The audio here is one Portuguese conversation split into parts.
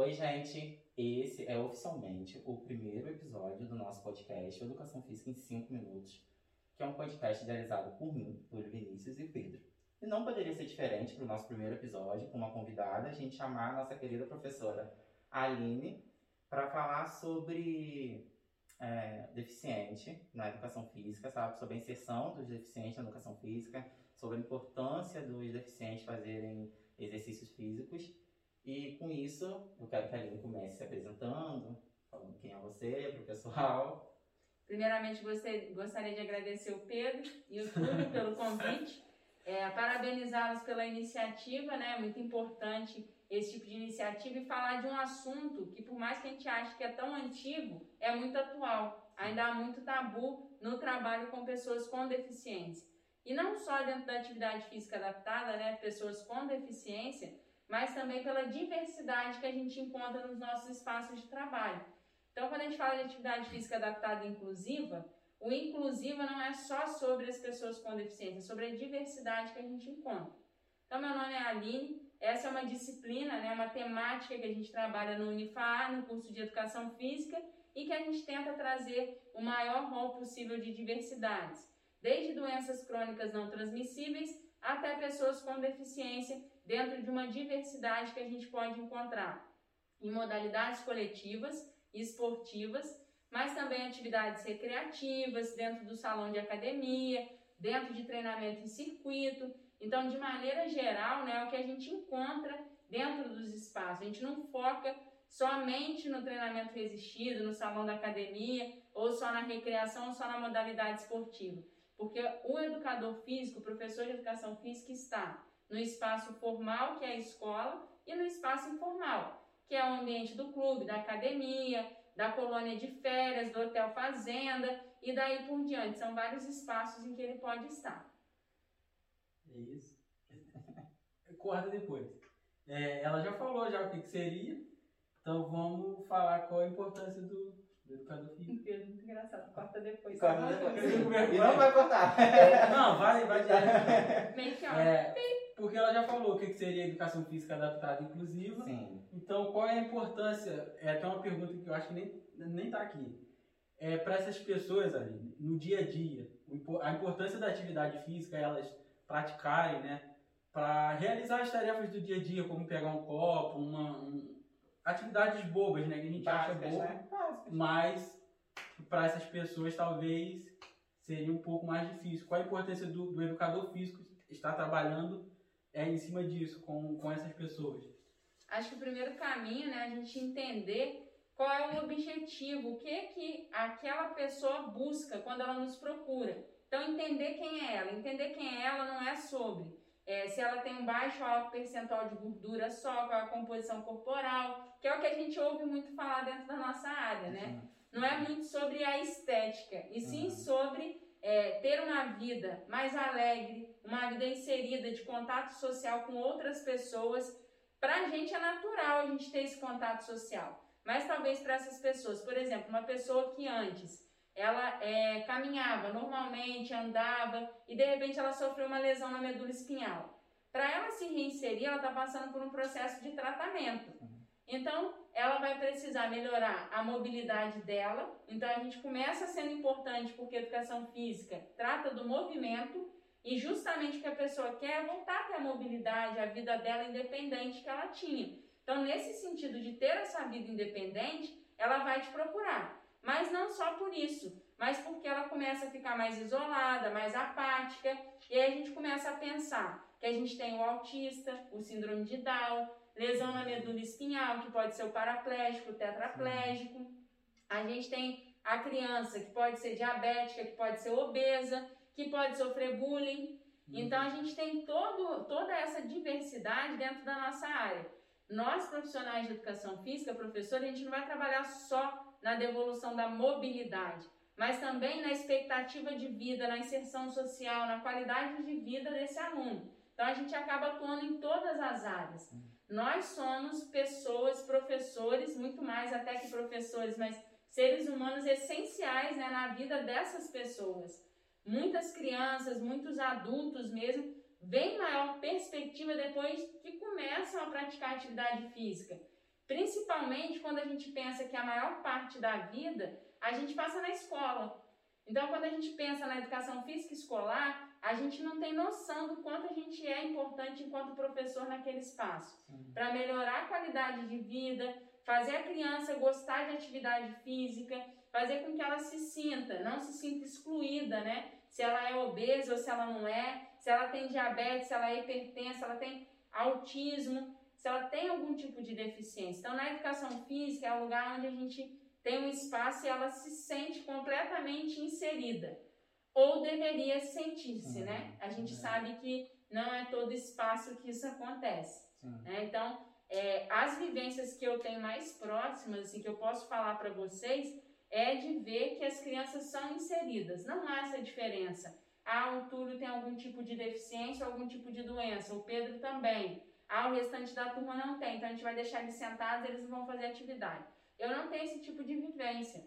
Oi, gente. Esse é oficialmente o primeiro episódio do nosso podcast Educação Física em 5 Minutos, que é um podcast realizado por mim, por Vinícius e Pedro. E não poderia ser diferente para o nosso primeiro episódio, com uma convidada, a gente chamar a nossa querida professora Aline para falar sobre é, deficiente na educação física, sabe? Sobre a inserção dos deficientes na educação física, sobre a importância dos deficientes fazerem exercícios físicos. E com isso, eu quero que a Aline comece se apresentando, falando quem é você, para o pessoal. Primeiramente, gostaria de agradecer o Pedro e o Túlio pelo convite. É, parabenizá-los pela iniciativa, né? Muito importante esse tipo de iniciativa e falar de um assunto que, por mais que a gente ache que é tão antigo, é muito atual. Ainda há muito tabu no trabalho com pessoas com deficiência. E não só dentro da atividade física adaptada, né? Pessoas com deficiência, mas também pela diversidade que a gente encontra nos nossos espaços de trabalho. Então, quando a gente fala de atividade física adaptada e inclusiva, o inclusiva não é só sobre as pessoas com deficiência, é sobre a diversidade que a gente encontra. Então, meu nome é Aline, essa é uma disciplina, né, uma temática que a gente trabalha no Unifar, no curso de Educação Física, e que a gente tenta trazer o maior rol possível de diversidades, desde doenças crônicas não transmissíveis até pessoas com deficiência, dentro de uma diversidade que a gente pode encontrar em modalidades coletivas, esportivas mas também atividades recreativas dentro do salão de academia, dentro de treinamento em circuito. Então, de maneira geral, né, é o que a gente encontra dentro dos espaços. A gente não foca somente no treinamento resistido, no salão da academia, ou só na recreação, ou só na modalidade esportiva. Porque o educador físico, o professor de educação física, está no espaço formal, que é a escola, e no espaço informal, que é o ambiente do clube, da academia, da colônia de férias, do hotel fazenda e daí por diante. São vários espaços em que ele pode estar. É isso. Corta depois. É, ela já falou já o que, que, seria, então vamos falar qual a importância do, do educador físico. Muito engraçado. Corta depois. Corta depois. Não vai cortar. Não, vai, vai direto. Make é, porque ela já falou o que seria educação física adaptada e inclusiva. Sim. Então, qual é a importância? É até uma pergunta que eu acho que nem, nem tá aqui. É, para essas pessoas ali, no dia a dia, a importância da atividade física, elas praticarem, né? Para realizar as tarefas do dia a dia, como pegar um copo, uma, um, atividades bobas, né? Que a gente Básicas, acha boba, né? mas para essas pessoas talvez seria um pouco mais difícil. Qual a importância do, do educador físico estar trabalhando é em cima disso, com, com essas pessoas? Acho que o primeiro caminho, né, a gente entender qual é o objetivo, o que que aquela pessoa busca quando ela nos procura. Então, entender quem é ela. Entender quem é ela não é sobre é, se ela tem um baixo ou alto percentual de gordura só, qual é a composição corporal, que é o que a gente ouve muito falar dentro da nossa área, né? Não é muito sobre a estética, e sim uhum. sobre é, ter uma vida mais alegre, uma vida inserida de contato social com outras pessoas. Para a gente é natural a gente ter esse contato social, mas talvez para essas pessoas, por exemplo, uma pessoa que antes ela é, caminhava normalmente, andava e de repente ela sofreu uma lesão na medula espinhal. Para ela se reinserir, ela está passando por um processo de tratamento. Então, ela vai precisar melhorar a mobilidade dela. Então, a gente começa sendo importante porque a educação física trata do movimento e justamente o que a pessoa quer é voltar a ter a mobilidade, a vida dela independente que ela tinha. Então, nesse sentido de ter essa vida independente, ela vai te procurar. Mas não só por isso, mas porque ela começa a ficar mais isolada, mais apática, e aí a gente começa a pensar que a gente tem o autista, o síndrome de Down, lesão na medula espinhal, que pode ser o paraplégico, o tetraplégico. A gente tem a criança que pode ser diabética, que pode ser obesa, que pode sofrer bullying. Então a gente tem todo, toda essa diversidade dentro da nossa área. Nós, profissionais de educação física, professor, a gente não vai trabalhar só na devolução da mobilidade, mas também na expectativa de vida, na inserção social, na qualidade de vida desse aluno. Então a gente acaba atuando em todas as áreas. Nós somos pessoas, professores, muito mais até que professores, mas seres humanos essenciais né, na vida dessas pessoas. Muitas crianças, muitos adultos mesmo, vêm maior perspectiva depois que começam a praticar atividade física. Principalmente quando a gente pensa que a maior parte da vida a gente passa na escola. Então, quando a gente pensa na educação física escolar, a gente não tem noção do quanto a gente é importante enquanto professor naquele espaço. Para melhorar a qualidade de vida, fazer a criança gostar de atividade física, fazer com que ela se sinta, não se sinta excluída, né? Se ela é obesa ou se ela não é, se ela tem diabetes, se ela é hipertensa, se ela tem autismo, se ela tem algum tipo de deficiência. Então, na educação física é o lugar onde a gente tem um espaço e ela se sente completamente inserida. Ou deveria sentir-se, né? A gente sabe que não é todo espaço que isso acontece. Né? Então, é, as vivências que eu tenho mais próximas e que eu posso falar para vocês é de ver que as crianças são inseridas. Não há essa diferença. Ah, o Túlio tem algum tipo de deficiência ou algum tipo de doença, o Pedro também. Ah, o restante da turma não tem, então a gente vai deixar eles sentados, eles vão fazer atividade. Eu não tenho esse tipo de vivência.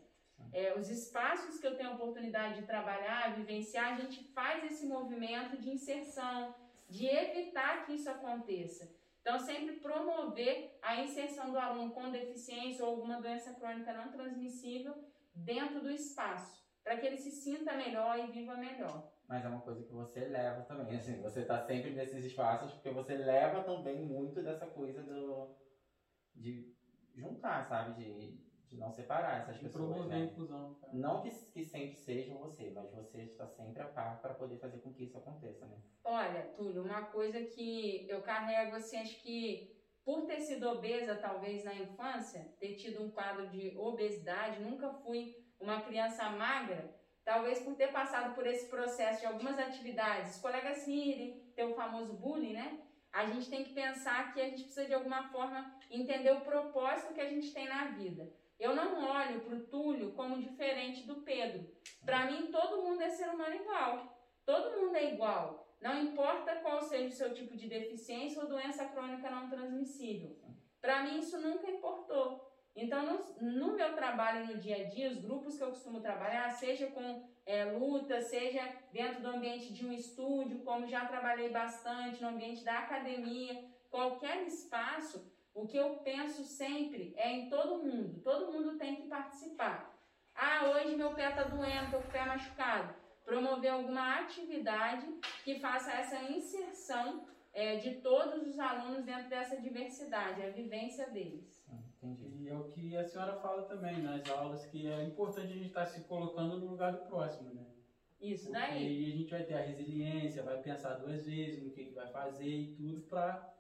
É, os espaços que eu tenho a oportunidade de trabalhar, vivenciar, a gente faz esse movimento de inserção, de evitar que isso aconteça. Então, sempre promover a inserção do aluno com deficiência ou alguma doença crônica não transmissível dentro do espaço, para que ele se sinta melhor e viva melhor. Mas é uma coisa que você leva também, assim, você está sempre nesses espaços porque você leva também muito dessa coisa do de juntar, sabe, de, de não separar essas E pessoas, promover né? a inclusão. cara. Não que, que sempre seja você, mas você está sempre a par para poder fazer com que isso aconteça, né? Olha, Túlio, uma coisa que eu carrego, assim, acho que por ter sido obesa, talvez na infância, ter tido um quadro de obesidade, nunca fui uma criança magra, talvez por ter passado por esse processo de algumas atividades, os colegas rirem, ter o famoso bullying, né? A gente tem que pensar que a gente precisa de alguma forma entender o propósito que a gente tem na vida. Eu não olho para o Túlio como diferente do Pedro. Para mim, todo mundo é ser humano igual. Todo mundo é igual. Não importa qual seja o seu tipo de deficiência ou doença crônica não transmissível. Para mim, isso nunca importou. Então, no, no meu trabalho no dia a dia, os grupos que eu costumo trabalhar, seja com é, luta, seja dentro do ambiente de um estúdio, como já trabalhei bastante no ambiente da academia, qualquer espaço, o que eu penso sempre é em todo mundo. Todo mundo tem que participar. Ah, hoje meu pé está doendo, estou com o pé machucado. Promover alguma atividade que faça essa inserção é, de todos os alunos dentro dessa diversidade, a vivência deles. Hum, Entendi. E é o que a senhora fala também nas aulas, que é importante a gente estar se colocando no lugar do próximo, né? Isso Porque daí. aí a gente vai ter a resiliência, vai pensar duas vezes no que, que vai fazer e tudo para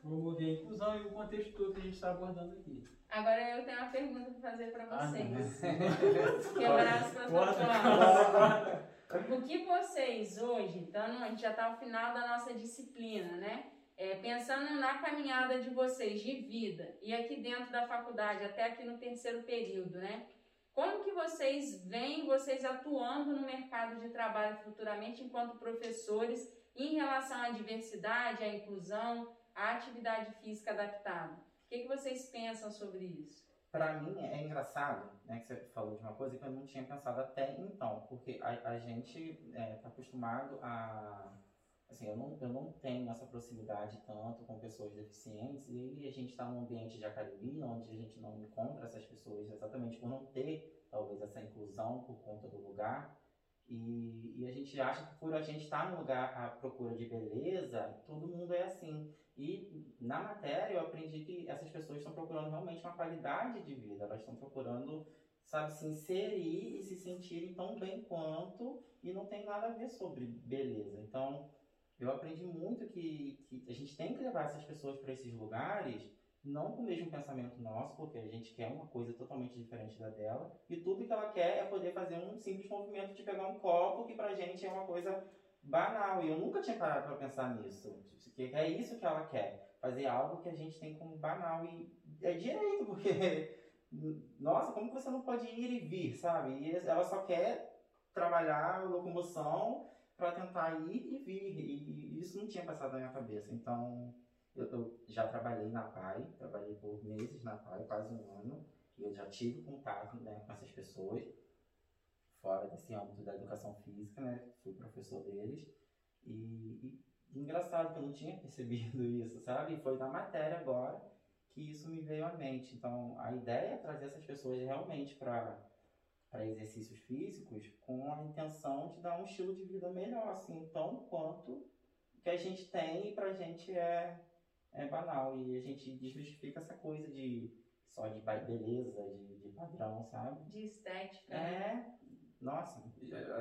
promover a inclusão e o contexto todo que a gente está abordando aqui. Agora eu tenho uma pergunta para fazer para Ah, vocês. não. Quebrar as corta. O que vocês hoje, então a gente já está ao final da nossa disciplina, né? É, pensando na caminhada de vocês de vida e aqui dentro da faculdade, até aqui no terceiro período, né? Como que vocês veem vocês atuando no mercado de trabalho futuramente enquanto professores em relação à diversidade, à inclusão, à atividade física adaptada? O que, que vocês pensam sobre isso? Pra mim é engraçado, né, que você falou de uma coisa que eu não tinha pensado até então, porque a, a gente está acostumado a. Assim, eu não, eu não tenho essa proximidade tanto com pessoas deficientes e a gente está num ambiente de academia onde a gente não encontra essas pessoas exatamente por não ter, talvez, essa inclusão por conta do lugar. E, e a gente acha que por a gente estar no lugar à procura de beleza, todo mundo é assim. E na matéria eu aprendi que essas pessoas estão procurando realmente uma qualidade de vida, elas estão procurando, sabe, se inserir e se sentirem tão bem quanto e não tem nada a ver sobre beleza. Então eu aprendi muito que, que a gente tem que levar essas pessoas para esses lugares, não com o mesmo pensamento nosso, porque a gente quer uma coisa totalmente diferente da dela, e tudo que ela quer é poder fazer um simples movimento de pegar um copo, que pra gente é uma coisa banal. E eu nunca tinha parado para pensar nisso. Que é isso que ela quer. Fazer algo que a gente tem como banal. E é direito, porque. Nossa, como você não pode ir e vir, sabe? E ela só quer trabalhar locomoção para tentar ir e vir. E isso não tinha passado na minha cabeça. Então, eu, eu já trabalhei na PAI, trabalhei por meses na PAI, quase um ano. E eu já tive contato né, com essas pessoas, fora desse âmbito da educação física, né? Fui professor deles. E, e engraçado que eu não tinha percebido isso, sabe? E foi na matéria agora que isso me veio à mente. Então, a ideia é trazer essas pessoas realmente para para exercícios físicos com a intenção de dar um estilo de vida melhor, assim, tão quanto que a gente tem e pra gente é, é banal. E a gente desmistifica essa coisa de só de beleza, de, de padrão, sabe? De estética. É, nossa,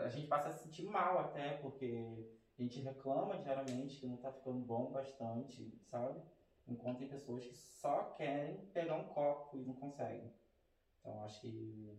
a gente passa a se sentir mal até, porque a gente reclama diariamente que não tá ficando bom bastante, sabe? Enquanto tem pessoas que só querem pegar um copo e não conseguem. Então acho que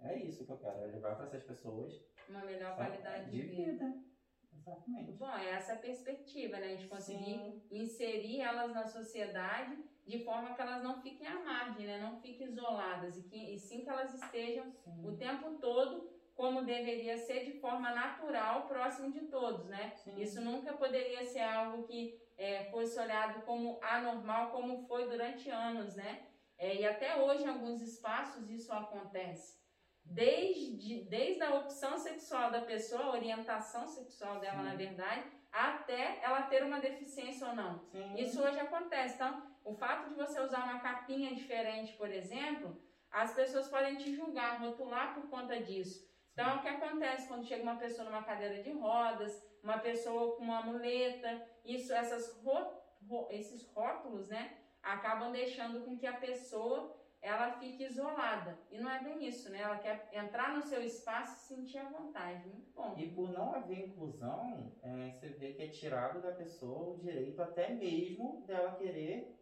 é isso que eu quero, é levar para essas pessoas uma melhor qualidade de, de vida. vida. Exatamente. Bom, é essa perspectiva, né? A gente conseguir Sim. inserir elas na sociedade de forma que elas não fiquem à margem, né? Não fiquem isoladas e, que, e sim que elas estejam sim. o tempo todo como deveria ser de forma natural, próximo de todos, né? Sim. Isso nunca poderia ser algo que é, fosse olhado como anormal, como foi durante anos, né? É, e até hoje, em alguns espaços, isso acontece. Desde, desde a opção sexual da pessoa, a orientação sexual dela, Sim. na verdade, até ela ter uma deficiência ou não. Sim. Isso hoje acontece. Então, o fato de você usar uma capinha diferente, por exemplo, as pessoas podem te julgar, rotular por conta disso. Então, o que acontece quando chega uma pessoa numa cadeira de rodas, uma pessoa com uma muleta, isso, essas ro, ro, esses rótulos, né, acabam deixando com que a pessoa ela fique isolada. E não é bem isso, né? Ela quer entrar no seu espaço e sentir a vontade. Muito bom. E por não haver inclusão, é, você vê que é tirado da pessoa o direito até mesmo dela querer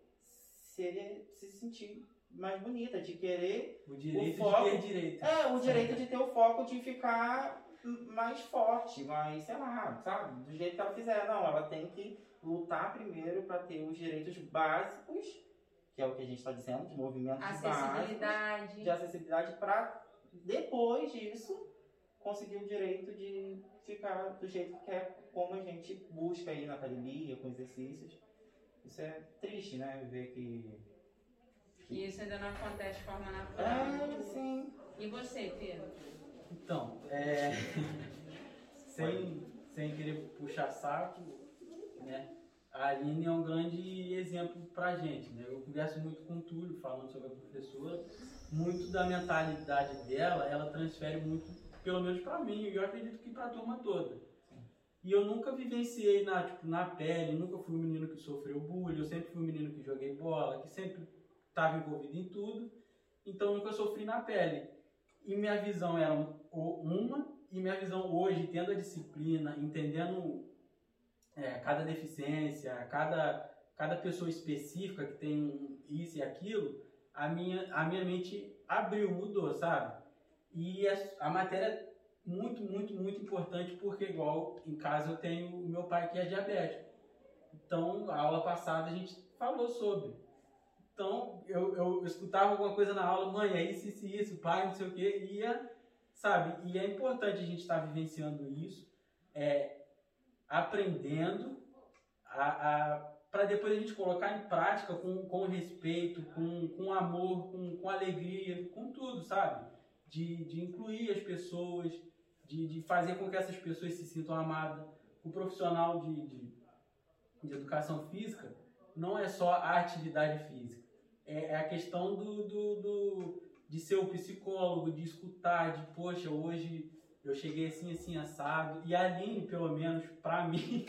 ser, se sentir mais bonita, de querer o direito o foco, de ter direito. É, o direito de ter o foco de ficar mais forte, mais, sei lá, sabe? Do jeito que ela fizer. Não, ela tem que lutar primeiro para ter os direitos básicos, que é o que a gente está dizendo, de movimentos acessibilidade. básicos, de acessibilidade, para depois disso conseguir o direito de ficar do jeito que quer, como a gente busca aí na academia, com exercícios. Isso é triste, né? Ver que e isso ainda não acontece de forma natural. É, sim. E você, Pedro? Então, é... sem, sem querer puxar saco, né? A Aline é um grande exemplo pra gente, né? Eu converso muito com o Túlio, falando sobre a professora. Muito da mentalidade dela, ela transfere muito, pelo menos pra mim, e eu acredito que pra turma toda. E eu nunca vivenciei na, tipo, na pele, nunca fui um menino que sofreu bullying, eu sempre fui um menino que joguei bola, que sempre estava envolvido em tudo, então nunca sofri na pele. E minha visão era uma, e minha visão hoje, tendo a disciplina, entendendo é, cada deficiência, cada, cada pessoa específica que tem isso e aquilo, a minha, a minha mente abriu, mudou, sabe? E a, a matéria é muito, muito, muito importante porque, igual em casa, eu tenho o meu pai que é diabético. Então, a aula passada a gente falou sobre. Então, eu, eu escutava alguma coisa na aula, mãe, é isso, isso, isso, pai, não sei o quê, ia, sabe? E é importante a gente estar tá vivenciando isso, é, aprendendo, a, a para depois a gente colocar em prática com, com respeito, com, com amor, com, com alegria, com tudo, sabe? De, de incluir as pessoas, de, de fazer com que essas pessoas se sintam amadas. O profissional de, de, de educação física não é só a atividade física é, é, a questão do, do, do, de ser o psicólogo, de escutar, de, poxa, hoje eu cheguei assim, assim, assado. E a Aline, pelo menos, pra mim,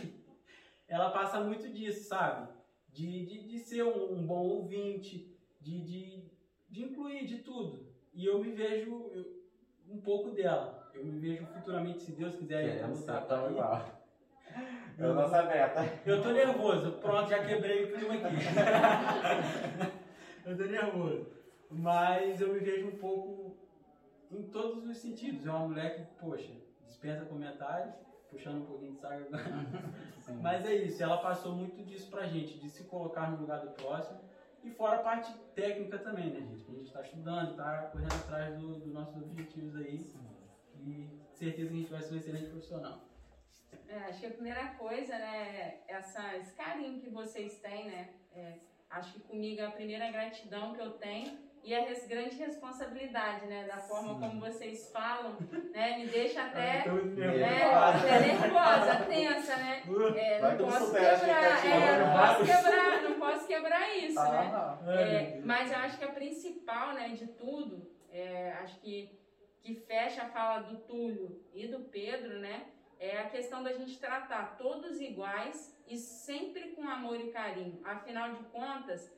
ela passa muito disso, sabe? De, de, de ser um, um bom ouvinte, de, de, de incluir de tudo. E eu me vejo eu, um pouco dela. Eu me vejo futuramente, se Deus quiser, lutar tá igual. Eu não sabia. Eu tô nervoso. Pronto, já quebrei o clima aqui. eu tô nervoso. Mas eu me vejo um pouco em todos os sentidos. É uma mulher que, poxa, dispensa comentários, puxando um pouquinho de saco agora. Mas é isso, ela passou muito disso pra gente, de se colocar no lugar do próximo. E fora a parte técnica também, né, gente? Que a gente está estudando, está correndo atrás dos do nossos objetivos aí. E certeza que a gente vai ser um excelente profissional. É, acho que a primeira coisa, né, essa, esse carinho que vocês têm, né? É, Acho que comigo é a primeira gratidão que eu tenho. e a res- grande responsabilidade, né? Da forma como vocês falam, né? Me deixa até. Tô muito É. né, até nervosa, tensa, né? É, não posso quebrar, é, não né? posso quebrar, não posso quebrar isso, né? Ah, Ai, É, Deus. mas eu acho que a principal, né, de tudo, é, acho que que fecha a fala do Túlio e do Pedro, né, é a questão da gente tratar todos iguais e sempre com amor e carinho. Afinal de contas,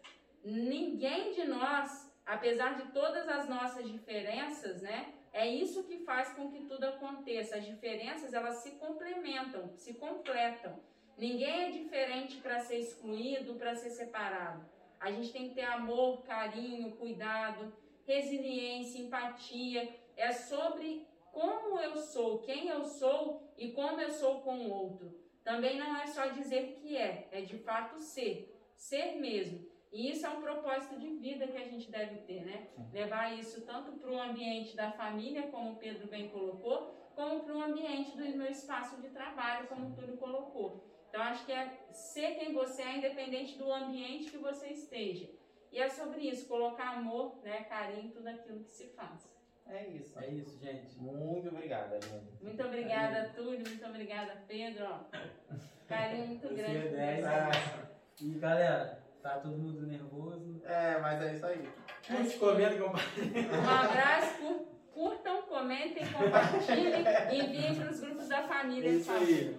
ninguém de nós, apesar de todas as nossas diferenças, né, é isso que faz com que tudo aconteça. As diferenças, elas se complementam, se completam. Ninguém é diferente para ser excluído, para ser separado. A gente tem que ter amor, carinho, cuidado, resiliência, empatia. É sobre como eu sou, quem eu sou e como eu sou com o outro. Também não é só dizer que é, é de fato ser, ser mesmo. E isso é um propósito de vida que a gente deve ter, né? Levar isso tanto para o ambiente da família, como o Pedro bem colocou, como para o ambiente do meu espaço de trabalho, como o Túlio colocou. Então, acho que é ser quem você é, independente do ambiente que você esteja. E é sobre isso, colocar amor, né, carinho em tudo aquilo que se faz. É isso. É isso, gente. Muito obrigada, Aline. Muito obrigada, Túlio. Muito obrigada, Pedro. Carinho muito Você grande. é. E galera, tá todo mundo nervoso. É, mas é isso aí. Curte, comenta, compartilha. Um abraço, cur- curtam, comentem, compartilhem e enviem para os grupos da família. por Isso aí.